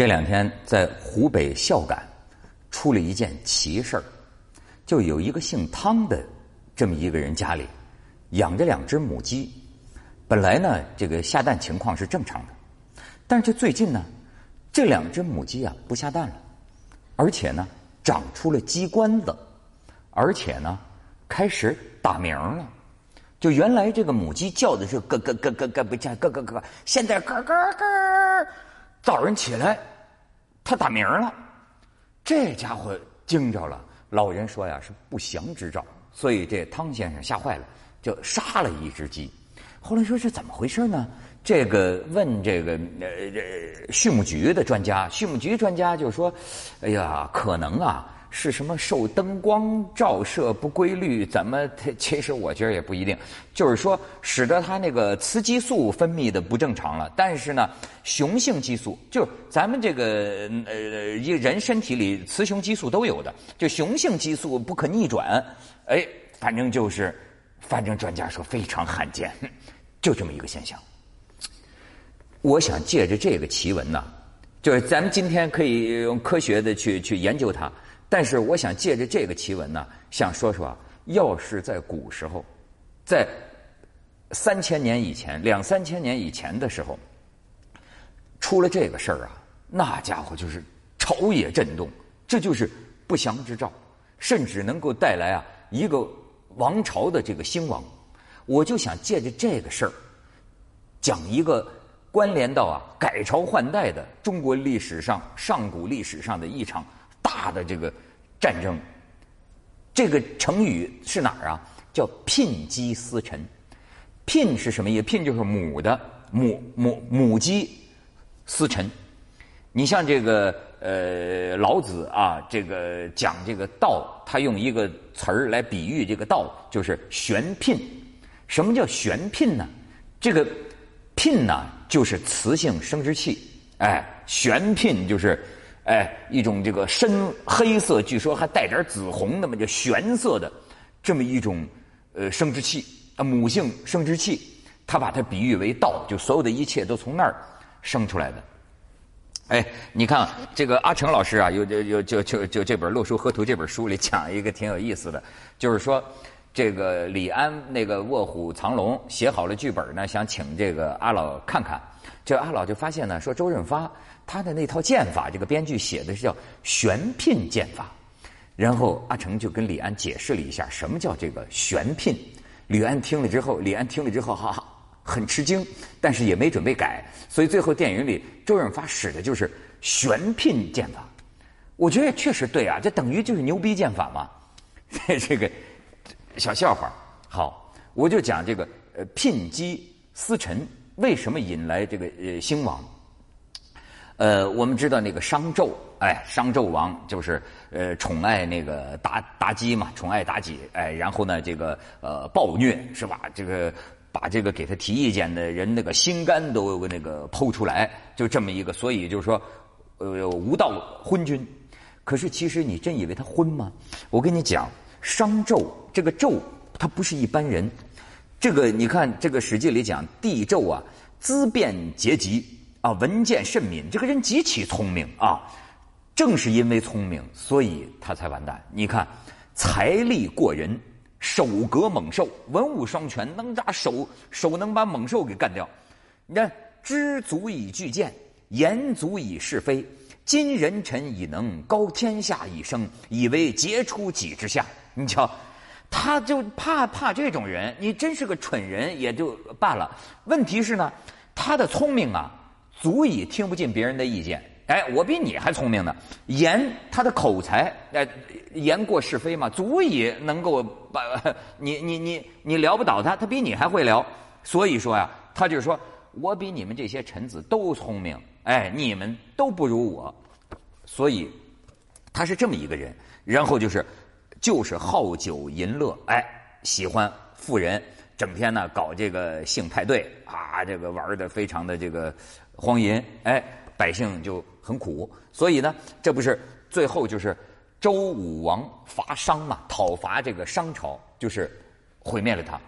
这两天在湖北孝感出了一件奇事儿，就有一个姓汤的这么一个人家里养着两只母鸡，本来呢这个下蛋情况是正常的，但是就最近呢这两只母鸡啊不下蛋了，而且呢长出了鸡冠子，而且呢开始打鸣了。就原来这个母鸡叫的是咯咯咯咯咯不叫咯咯咯，现在咯咯咯。早上起来，他打鸣了，这家伙惊着了。老人说呀是不祥之兆，所以这汤先生吓坏了，就杀了一只鸡。后来说是怎么回事呢？这个问这个呃畜牧局的专家，畜牧局专家就说：“哎呀，可能啊。”是什么受灯光照射不规律？怎么？其实我觉得也不一定。就是说，使得它那个雌激素分泌的不正常了。但是呢，雄性激素就咱们这个呃一人身体里雌雄激素都有的，就雄性激素不可逆转。哎，反正就是，反正专家说非常罕见，就这么一个现象。我想借着这个奇闻呢，就是咱们今天可以用科学的去去研究它。但是我想借着这个奇闻呢，想说说，要是在古时候，在三千年以前、两三千年以前的时候，出了这个事儿啊，那家伙就是朝野震动，这就是不祥之兆，甚至能够带来啊一个王朝的这个兴亡。我就想借着这个事儿，讲一个关联到啊改朝换代的中国历史上上古历史上的一场。大的这个战争，这个成语是哪儿啊？叫牝鸡司晨。牝是什么意思？牝就是母的母母母鸡司晨。你像这个呃老子啊，这个讲这个道，他用一个词儿来比喻这个道，就是玄牝。什么叫玄牝呢？这个牝呢，就是雌性生殖器。哎，玄牝就是。哎，一种这个深黑色，据说还带点紫红的嘛，叫玄色的，这么一种呃生殖器啊，母性生殖器，他把它比喻为道，就所有的一切都从那儿生出来的。哎，你看这个阿成老师啊，有有有就就就这本《洛书河图》这本书里讲一个挺有意思的，就是说这个李安那个《卧虎藏龙》写好了剧本呢，想请这个阿老看看，这阿老就发现呢，说周润发。他的那套剑法，这个编剧写的是叫玄牝剑法，然后阿成就跟李安解释了一下什么叫这个玄牝。李安听了之后，李安听了之后，哈哈，很吃惊，但是也没准备改，所以最后电影里周润发使的就是玄牝剑法。我觉得确实对啊，这等于就是牛逼剑法嘛。这个小笑话，好，我就讲这个呃牝鸡司晨为什么引来这个呃兴亡。呃，我们知道那个商纣，哎，商纣王就是呃宠爱那个妲妲己嘛，宠爱妲己，哎，然后呢，这个呃暴虐是吧？这个把这个给他提意见的人那个心肝都那个剖出来，就这么一个，所以就是说，呃，无道昏君。可是其实你真以为他昏吗？我跟你讲，商纣这个纣他不是一般人，这个你看这个史记里讲帝纣啊，资变结疾。啊，文见甚敏，这个人极其聪明啊！正是因为聪明，所以他才完蛋。你看，财力过人，手格猛兽，文武双全，能扎手手能把猛兽给干掉。你看，知足以拒谏，言足以是非。今人臣以能高天下以生，以为杰出己之下。你瞧，他就怕怕这种人。你真是个蠢人也就罢了，问题是呢，他的聪明啊。足以听不进别人的意见，哎，我比你还聪明呢。言他的口才，哎，言过是非嘛，足以能够把 你你你你聊不倒他，他比你还会聊。所以说呀，他就说我比你们这些臣子都聪明，哎，你们都不如我。所以他是这么一个人，然后就是就是好酒淫乐，哎，喜欢富人，整天呢搞这个性派对啊，这个玩的非常的这个。荒淫，哎，百姓就很苦，所以呢，这不是最后就是周武王伐商嘛，讨伐这个商朝，就是毁灭了他。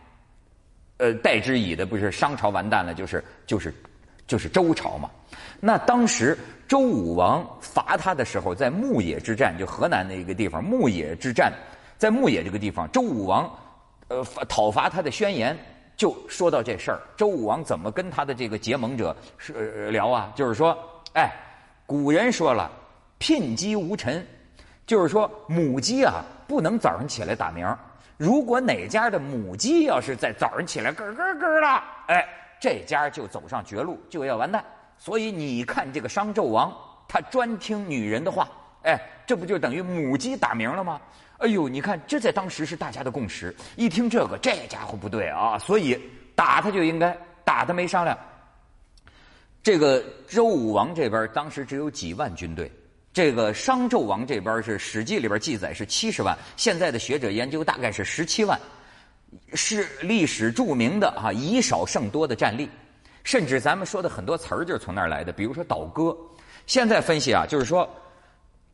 呃，代之以的不是商朝完蛋了，就是就是就是周朝嘛。那当时周武王伐他的时候，在牧野之战，就河南那个地方，牧野之战，在牧野这个地方，周武王呃讨伐他的宣言就说到这事儿。周武王怎么跟他的这个结盟者是聊啊？就是说，哎，古人说了，聘鸡无晨，就是说母鸡啊不能早上起来打鸣。如果哪家的母鸡要是在早上起来咯咯咯了，哎，这家就走上绝路，就要完蛋。所以你看这个商纣王，他专听女人的话，哎，这不就等于母鸡打鸣了吗？哎呦，你看这在当时是大家的共识。一听这个，这家伙不对啊，所以打他就应该打他没商量。这个周武王这边当时只有几万军队，这个商纣王这边是《史记》里边记载是七十万，现在的学者研究大概是十七万，是历史著名的啊以少胜多的战例。甚至咱们说的很多词儿就是从那儿来的，比如说倒戈。现在分析啊，就是说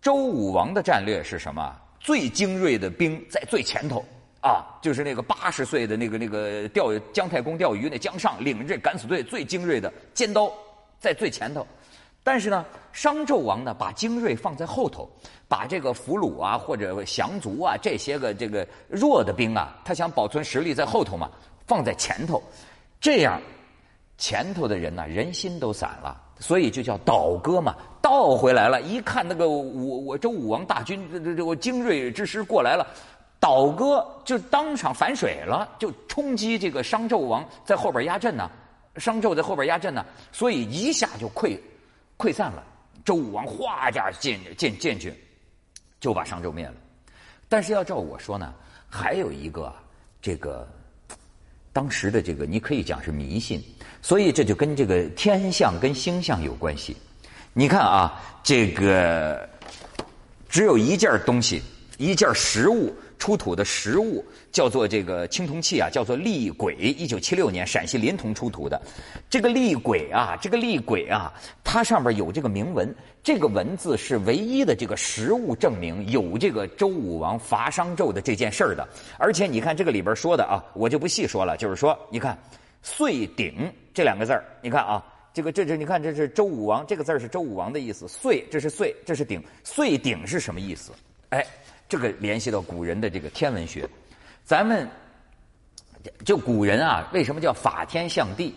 周武王的战略是什么？最精锐的兵在最前头啊，就是那个八十岁的那个那个钓姜太公钓鱼那姜尚领着这敢死队最精锐的尖刀在最前头。但是呢，商纣王呢把精锐放在后头，把这个俘虏啊或者降卒啊这些个这个弱的兵啊，他想保存实力在后头嘛，放在前头，这样。前头的人呢，人心都散了，所以就叫倒戈嘛，倒回来了。一看那个我我周武王大军，这这这我精锐之师过来了，倒戈就当场反水了，就冲击这个商纣王在后边压阵呢，商纣在后边压阵呢，所以一下就溃溃散了。周武王哗家进进进去，就把商纣灭了。但是要照我说呢，还有一个这个。当时的这个你可以讲是迷信，所以这就跟这个天象跟星象有关系。你看啊，这个只有一件东西，一件实物。出土的实物叫做这个青铜器啊，叫做厉鬼。一九七六年陕西临潼出土的这个厉鬼啊，这个厉鬼啊，它上边有这个铭文，这个文字是唯一的这个实物证明有这个周武王伐商纣的这件事儿的。而且你看这个里边说的啊，我就不细说了，就是说你看“岁鼎”这两个字儿，你看啊，这个这这你看这是周武王这个字儿是周武王的意思，“岁”这是“岁”，这是“鼎”，“岁鼎”是什么意思？哎。这个联系到古人的这个天文学，咱们就古人啊，为什么叫法天象地？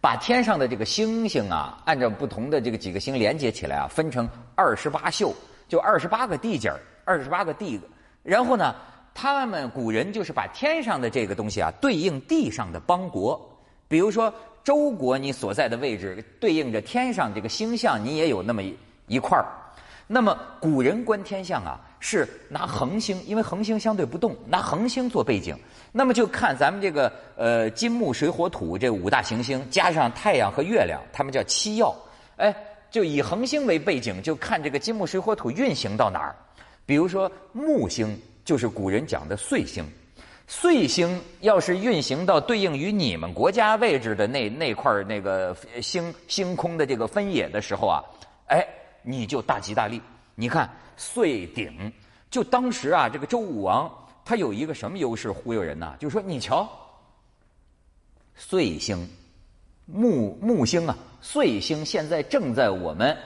把天上的这个星星啊，按照不同的这个几个星连接起来啊，分成二十八宿，就二十八个地界二十八个地。然后呢，他们古人就是把天上的这个东西啊，对应地上的邦国。比如说周国，你所在的位置对应着天上这个星象，你也有那么一块儿。那么古人观天象啊，是拿恒星，因为恒星相对不动，拿恒星做背景。那么就看咱们这个呃金木水火土这五大行星，加上太阳和月亮，他们叫七曜。哎，就以恒星为背景，就看这个金木水火土运行到哪儿。比如说木星就是古人讲的岁星，岁星要是运行到对应于你们国家位置的那那块那个星星空的这个分野的时候啊，哎。你就大吉大利。你看岁鼎，就当时啊，这个周武王他有一个什么优势忽悠人呢？就是说，你瞧，岁星木木星啊，岁星现在正在我们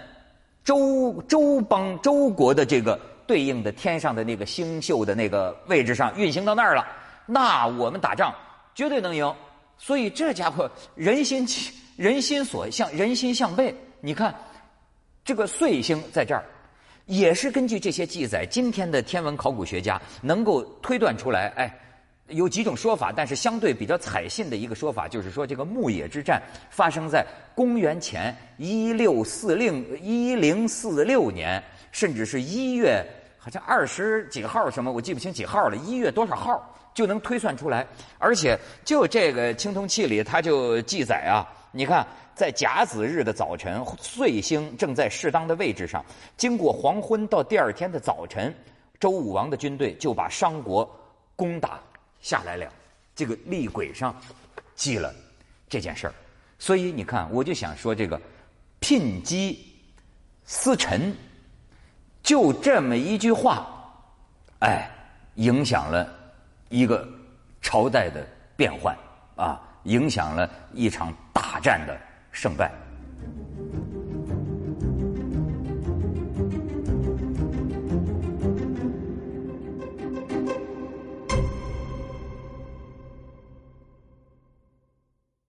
周周邦周国的这个对应的天上的那个星宿的那个位置上运行到那儿了，那我们打仗绝对能赢。所以这家伙人心人心所向，人心向背。你看。这个岁星在这儿，也是根据这些记载，今天的天文考古学家能够推断出来。哎，有几种说法，但是相对比较采信的一个说法，就是说这个牧野之战发生在公元前一六四零一零四六年，甚至是一月好像二十几号什么，我记不清几号了，一月多少号就能推算出来。而且就这个青铜器里，它就记载啊，你看。在甲子日的早晨，岁星正在适当的位置上。经过黄昏到第二天的早晨，周武王的军队就把商国攻打下来了。这个厉鬼上记了这件事儿，所以你看，我就想说这个聘鸡司晨，就这么一句话，哎，影响了一个朝代的变换啊，影响了一场大战的。胜败。